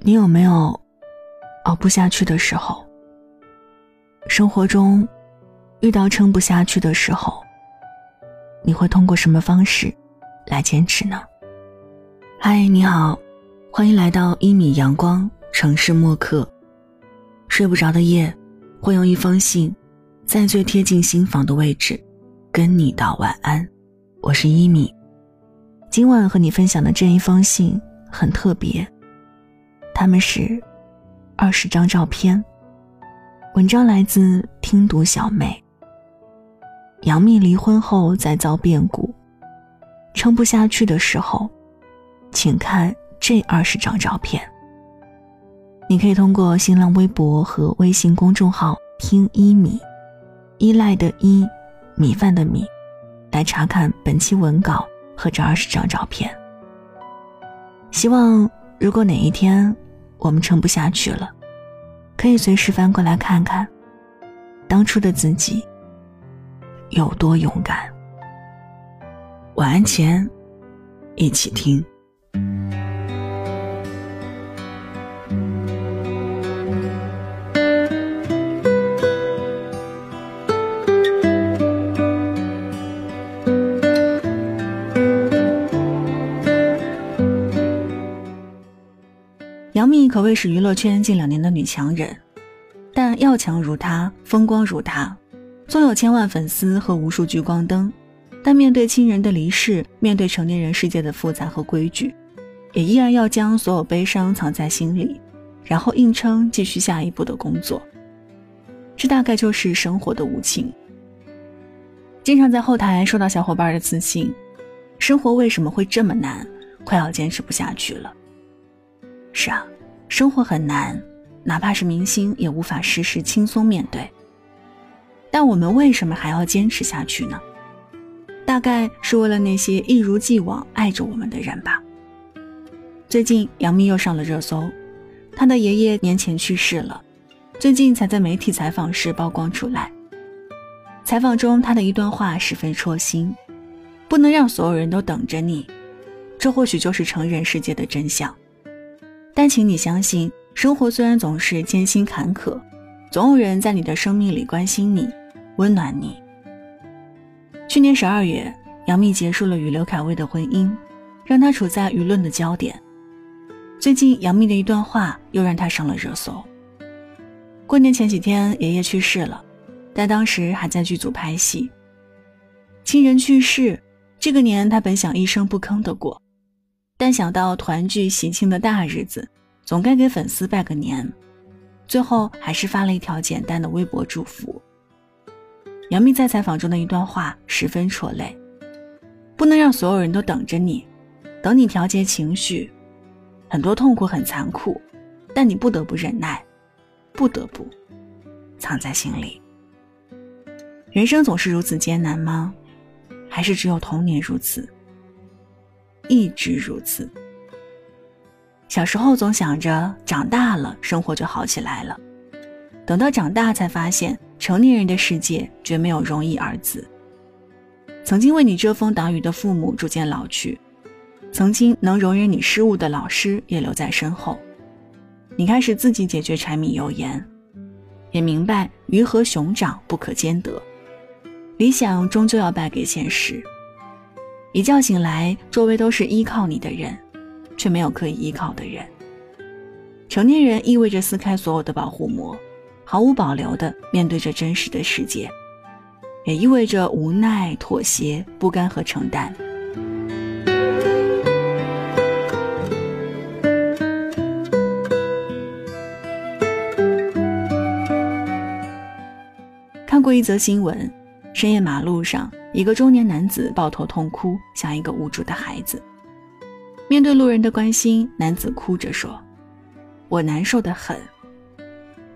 你有没有熬不下去的时候？生活中遇到撑不下去的时候，你会通过什么方式来坚持呢？嗨，你好，欢迎来到一米阳光城市默客。睡不着的夜，会用一封信，在最贴近心房的位置，跟你道晚安。我是一米，今晚和你分享的这一封信很特别。他们是二十张照片。文章来自听读小妹。杨幂离婚后再遭变故，撑不下去的时候，请看这二十张照片。你可以通过新浪微博和微信公众号“听一米”，依赖的依，米饭的米，来查看本期文稿和这二十张照片。希望如果哪一天。我们撑不下去了，可以随时翻过来看看，当初的自己有多勇敢。晚安前，一起听。可谓是娱乐圈近两年的女强人，但要强如她，风光如她，纵有千万粉丝和无数聚光灯，但面对亲人的离世，面对成年人世界的复杂和规矩，也依然要将所有悲伤藏在心里，然后硬撑继续下一步的工作。这大概就是生活的无情。经常在后台收到小伙伴的私信：“生活为什么会这么难？快要坚持不下去了。”是啊，生活很难，哪怕是明星也无法时时轻松面对。但我们为什么还要坚持下去呢？大概是为了那些一如既往爱着我们的人吧。最近杨幂又上了热搜，她的爷爷年前去世了，最近才在媒体采访时曝光出来。采访中，她的一段话十分戳心：不能让所有人都等着你，这或许就是成人世界的真相。但请你相信，生活虽然总是艰辛坎坷，总有人在你的生命里关心你，温暖你。去年十二月，杨幂结束了与刘恺威的婚姻，让她处在舆论的焦点。最近，杨幂的一段话又让她上了热搜。过年前几天，爷爷去世了，但当时还在剧组拍戏。亲人去世，这个年他本想一声不吭的过。但想到团聚喜庆的大日子，总该给粉丝拜个年，最后还是发了一条简单的微博祝福。杨幂在采访中的一段话十分戳泪：不能让所有人都等着你，等你调节情绪，很多痛苦很残酷，但你不得不忍耐，不得不藏在心里。人生总是如此艰难吗？还是只有童年如此？一直如此。小时候总想着长大了生活就好起来了，等到长大才发现，成年人的世界绝没有容易二字。曾经为你遮风挡雨的父母逐渐老去，曾经能容忍你失误的老师也留在身后。你开始自己解决柴米油盐，也明白鱼和熊掌不可兼得，理想终究要败给现实。一觉醒来，周围都是依靠你的人，却没有可以依靠的人。成年人意味着撕开所有的保护膜，毫无保留地面对着真实的世界，也意味着无奈、妥协、不甘和承担。看过一则新闻。深夜马路上，一个中年男子抱头痛哭，像一个无助的孩子。面对路人的关心，男子哭着说：“我难受的很，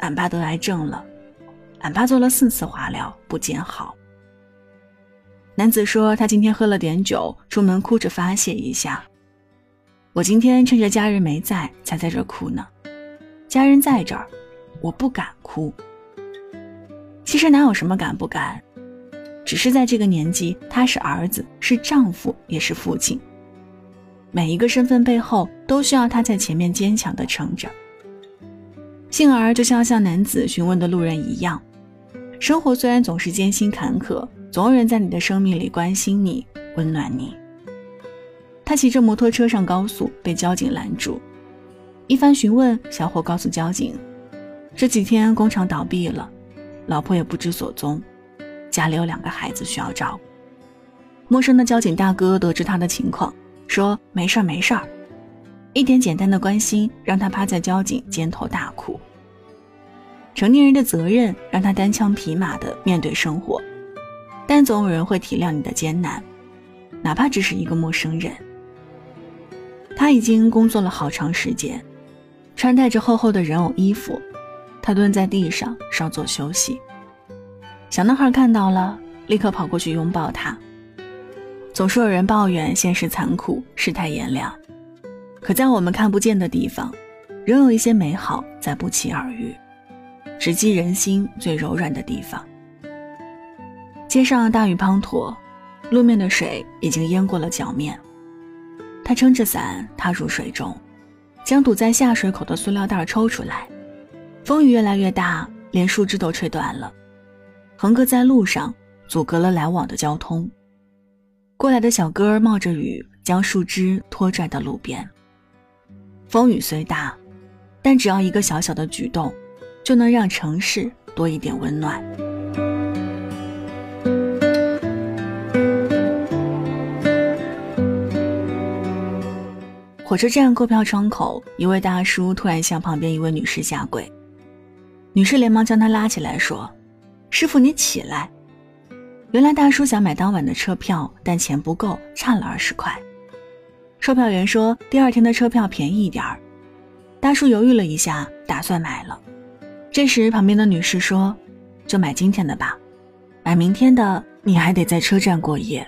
俺爸得癌症了，俺爸做了四次化疗不见好。”男子说：“他今天喝了点酒，出门哭着发泄一下。我今天趁着家人没在，才在这哭呢。家人在这儿，我不敢哭。其实哪有什么敢不敢？”只是在这个年纪，他是儿子，是丈夫，也是父亲。每一个身份背后都需要他在前面坚强的撑着。幸而，就像向男子询问的路人一样，生活虽然总是艰辛坎坷，总有人在你的生命里关心你、温暖你。他骑着摩托车上高速，被交警拦住，一番询问，小伙告诉交警，这几天工厂倒闭了，老婆也不知所踪，家里有两个孩子需要照顾。陌生的交警大哥得知他的情况，说没事儿没事儿，一点简单的关心让他趴在交警肩头大哭。成年人的责任让他单枪匹马的面对生活，但总有人会体谅你的艰难，哪怕只是一个陌生人。他已经工作了好长时间，穿戴着厚厚的人偶衣服，他蹲在地上稍作休息。小男孩看到了，立刻跑过去拥抱他。总是有人抱怨现实残酷，世态炎凉，可在我们看不见的地方，仍有一些美好在不期而遇。直击人心最柔软的地方。街上大雨滂沱，路面的水已经淹过了脚面。他撑着伞踏入水中，将堵在下水口的塑料袋抽出来。风雨越来越大，连树枝都吹断了，横搁在路上，阻隔了来往的交通。过来的小哥冒着雨，将树枝拖拽到路边。风雨虽大，但只要一个小小的举动。就能让城市多一点温暖。火车站购票窗口，一位大叔突然向旁边一位女士下跪，女士连忙将他拉起来说：“师傅，你起来。”原来大叔想买当晚的车票，但钱不够，差了二十块。售票员说：“第二天的车票便宜一点儿。”大叔犹豫了一下，打算买了。这时，旁边的女士说：“就买今天的吧，买明天的你还得在车站过夜。”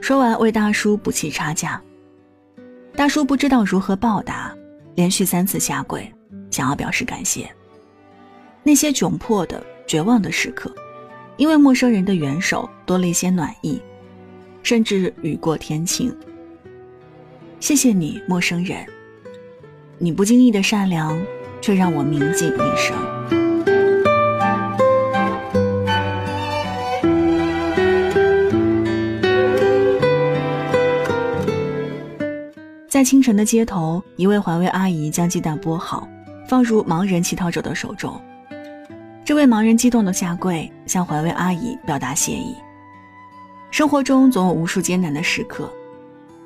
说完，为大叔补齐差价。大叔不知道如何报答，连续三次下跪，想要表示感谢。那些窘迫的、绝望的时刻，因为陌生人的援手，多了一些暖意，甚至雨过天晴。谢谢你，陌生人，你不经意的善良。却让我铭记一生。在清晨的街头，一位环卫阿姨将鸡蛋剥好，放入盲人乞讨者的手中。这位盲人激动的下跪，向环卫阿姨表达谢意。生活中总有无数艰难的时刻，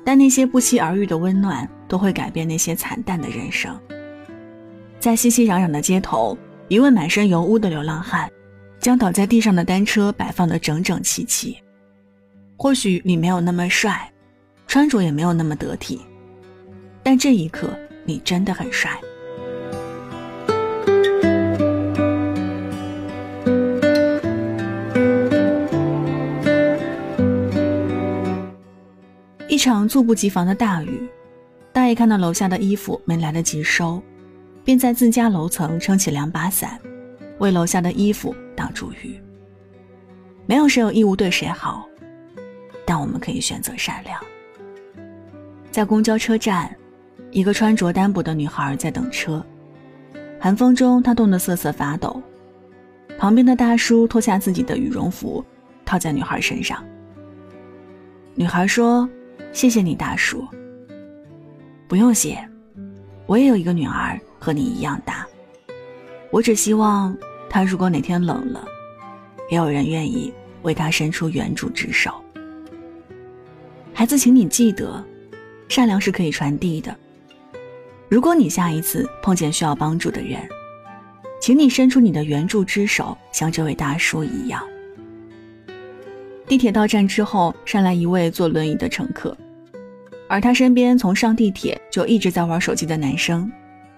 但那些不期而遇的温暖，都会改变那些惨淡的人生。在熙熙攘攘的街头，一位满身油污的流浪汉，将倒在地上的单车摆放得整整齐齐。或许你没有那么帅，穿着也没有那么得体，但这一刻你真的很帅。一场猝不及防的大雨，大爷看到楼下的衣服没来得及收。便在自家楼层撑起两把伞，为楼下的衣服挡住雨。没有谁有义务对谁好，但我们可以选择善良。在公交车站，一个穿着单薄的女孩在等车，寒风中她冻得瑟瑟发抖。旁边的大叔脱下自己的羽绒服，套在女孩身上。女孩说：“谢谢你，大叔。”不用谢，我也有一个女儿。和你一样大，我只希望他如果哪天冷了，也有人愿意为他伸出援助之手。孩子，请你记得，善良是可以传递的。如果你下一次碰见需要帮助的人，请你伸出你的援助之手，像这位大叔一样。地铁到站之后，上来一位坐轮椅的乘客，而他身边从上地铁就一直在玩手机的男生。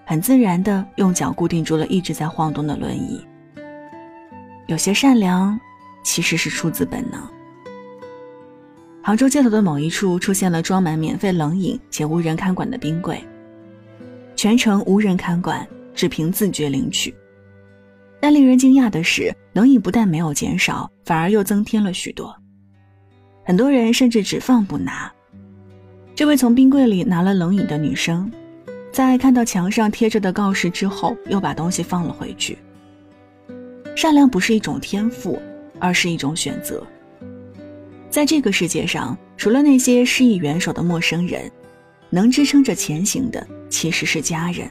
很自然地用脚固定住了一直在晃动的轮椅。有些善良，其实是出自本能。杭州街头的某一处出现了装满免费冷饮且无人看管的冰柜，全程无人看管，只凭自觉领取。但令人惊讶的是，冷饮不但没有减少，反而又增添了许多。很多人甚至只放不拿。这位从冰柜里拿了冷饮的女生，在看到墙上贴着的告示之后，又把东西放了回去。善良不是一种天赋，而是一种选择。在这个世界上，除了那些施以援手的陌生人，能支撑着前行的其实是家人。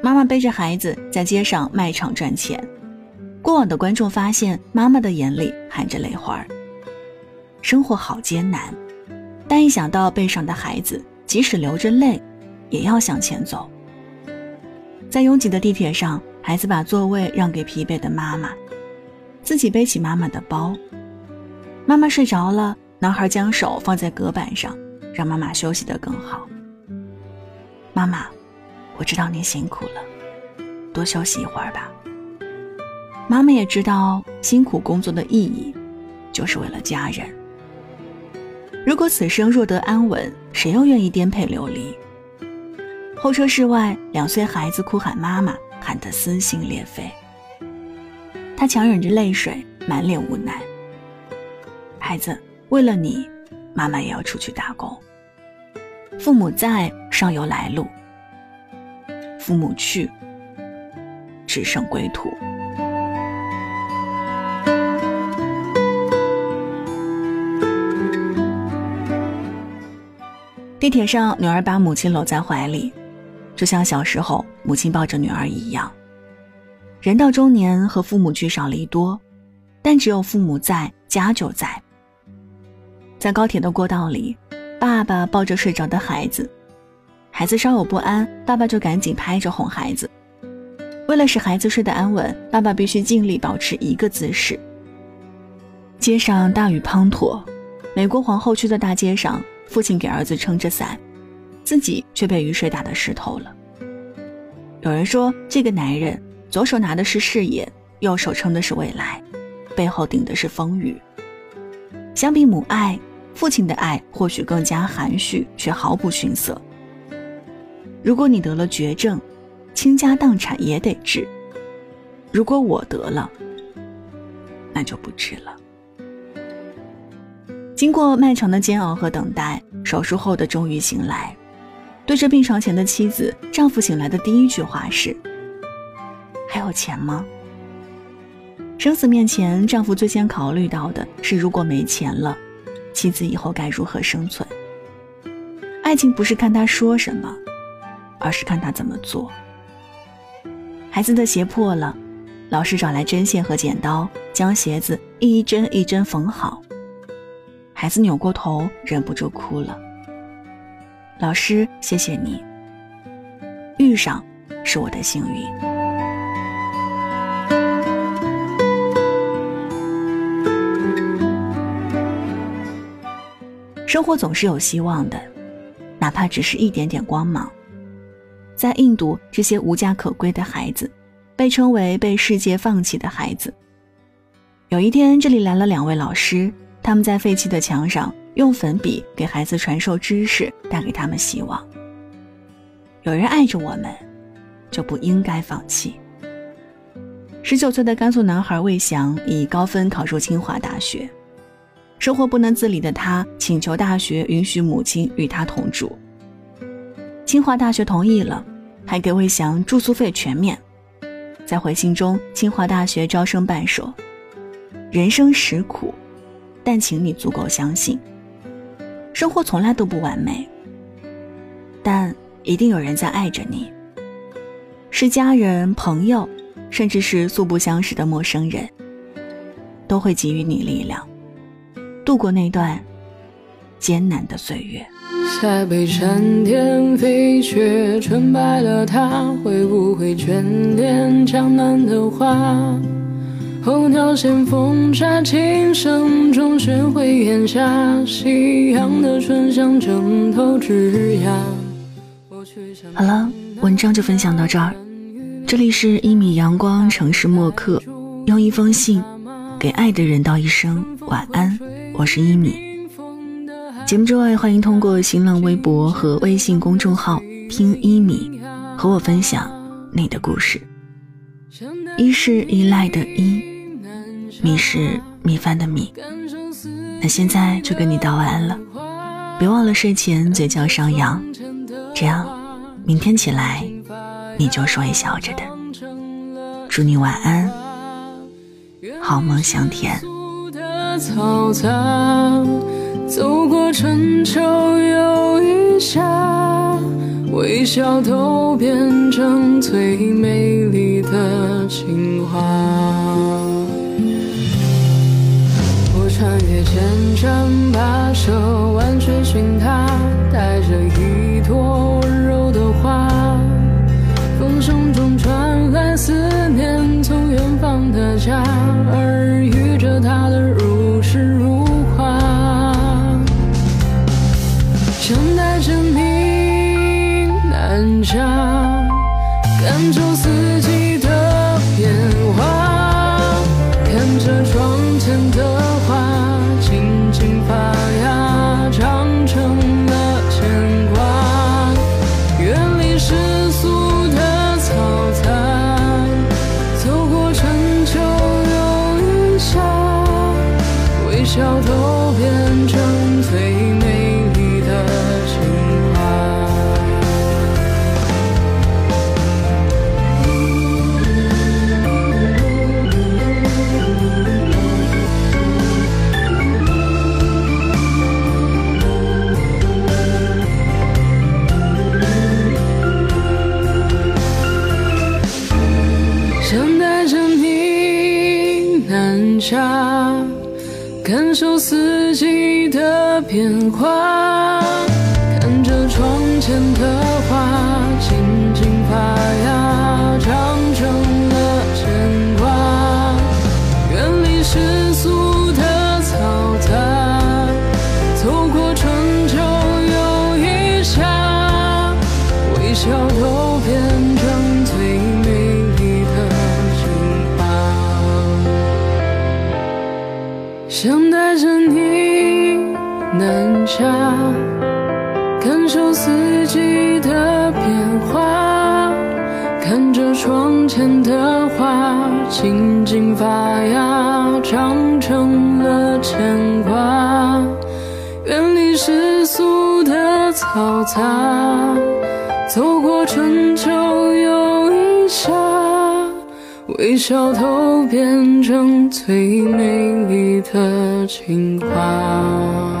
妈妈背着孩子在街上卖场赚钱，过往的观众发现妈妈的眼里含着泪花儿。生活好艰难。但一想到背上的孩子，即使流着泪，也要向前走。在拥挤的地铁上，孩子把座位让给疲惫的妈妈，自己背起妈妈的包。妈妈睡着了，男孩将手放在隔板上，让妈妈休息得更好。妈妈，我知道您辛苦了，多休息一会儿吧。妈妈也知道辛苦工作的意义，就是为了家人。如果此生若得安稳，谁又愿意颠沛流离？候车室外，两岁孩子哭喊妈妈，喊得撕心裂肺。他强忍着泪水，满脸无奈。孩子，为了你，妈妈也要出去打工。父母在，尚有来路；父母去，只剩归途。地铁上，女儿把母亲搂在怀里，就像小时候母亲抱着女儿一样。人到中年，和父母聚少离多，但只有父母在，家就在。在高铁的过道里，爸爸抱着睡着的孩子，孩子稍有不安，爸爸就赶紧拍着哄孩子。为了使孩子睡得安稳，爸爸必须尽力保持一个姿势。街上大雨滂沱，美国皇后区的大街上。父亲给儿子撑着伞，自己却被雨水打得湿透了。有人说，这个男人左手拿的是事业，右手撑的是未来，背后顶的是风雨。相比母爱，父亲的爱或许更加含蓄，却毫不逊色。如果你得了绝症，倾家荡产也得治；如果我得了，那就不治了。经过漫长的煎熬和等待，手术后的终于醒来。对着病床前的妻子，丈夫醒来的第一句话是：“还有钱吗？”生死面前，丈夫最先考虑到的是，如果没钱了，妻子以后该如何生存？爱情不是看他说什么，而是看他怎么做。孩子的鞋破了，老师找来针线和剪刀，将鞋子一针一针缝好。孩子扭过头，忍不住哭了。老师，谢谢你。遇上是我的幸运。生活总是有希望的，哪怕只是一点点光芒。在印度，这些无家可归的孩子，被称为被世界放弃的孩子。有一天，这里来了两位老师。他们在废弃的墙上用粉笔给孩子传授知识，带给他们希望。有人爱着我们，就不应该放弃。十九岁的甘肃男孩魏翔以高分考入清华大学，生活不能自理的他请求大学允许母亲与他同住。清华大学同意了，还给魏翔住宿费全免。在回信中，清华大学招生办说：“人生实苦。”但请你足够相信，生活从来都不完美，但一定有人在爱着你，是家人、朋友，甚至是素不相识的陌生人，都会给予你力量，度过那段艰难的岁月。塞北山巅飞雪纯白了，他会不会眷恋江南的花？候鸟衔风沙，琴声中学会咽下夕阳的醇香，枕头枝桠。好了，文章就分享到这儿。这里是一米阳光城市默客，用一封信给爱的人道一声晚安。我是一米。节目之外，欢迎通过新浪微博和微信公众号听一米，和我分享你的故事。一是依赖的依。米是米饭的米，那现在就跟你道晚安了，别忘了睡前嘴角上扬，这样明天起来你就是微笑着的。祝你晚安，好梦香甜。走过春秋又一夏，微笑都变成最美丽的情话。穿越千山跋涉，万水寻他，带着一朵温柔的花。风声中传来思念，从远方的家，耳语着他的如诗如画。想带着你南下，感受四笑都变成最变化，看着窗前的花静静发芽，长南下，感受四季的变化，看着窗前的花静静发芽，长成了牵挂。远离世俗的嘈杂，走过春秋又一夏，微笑都变成最美丽的情话。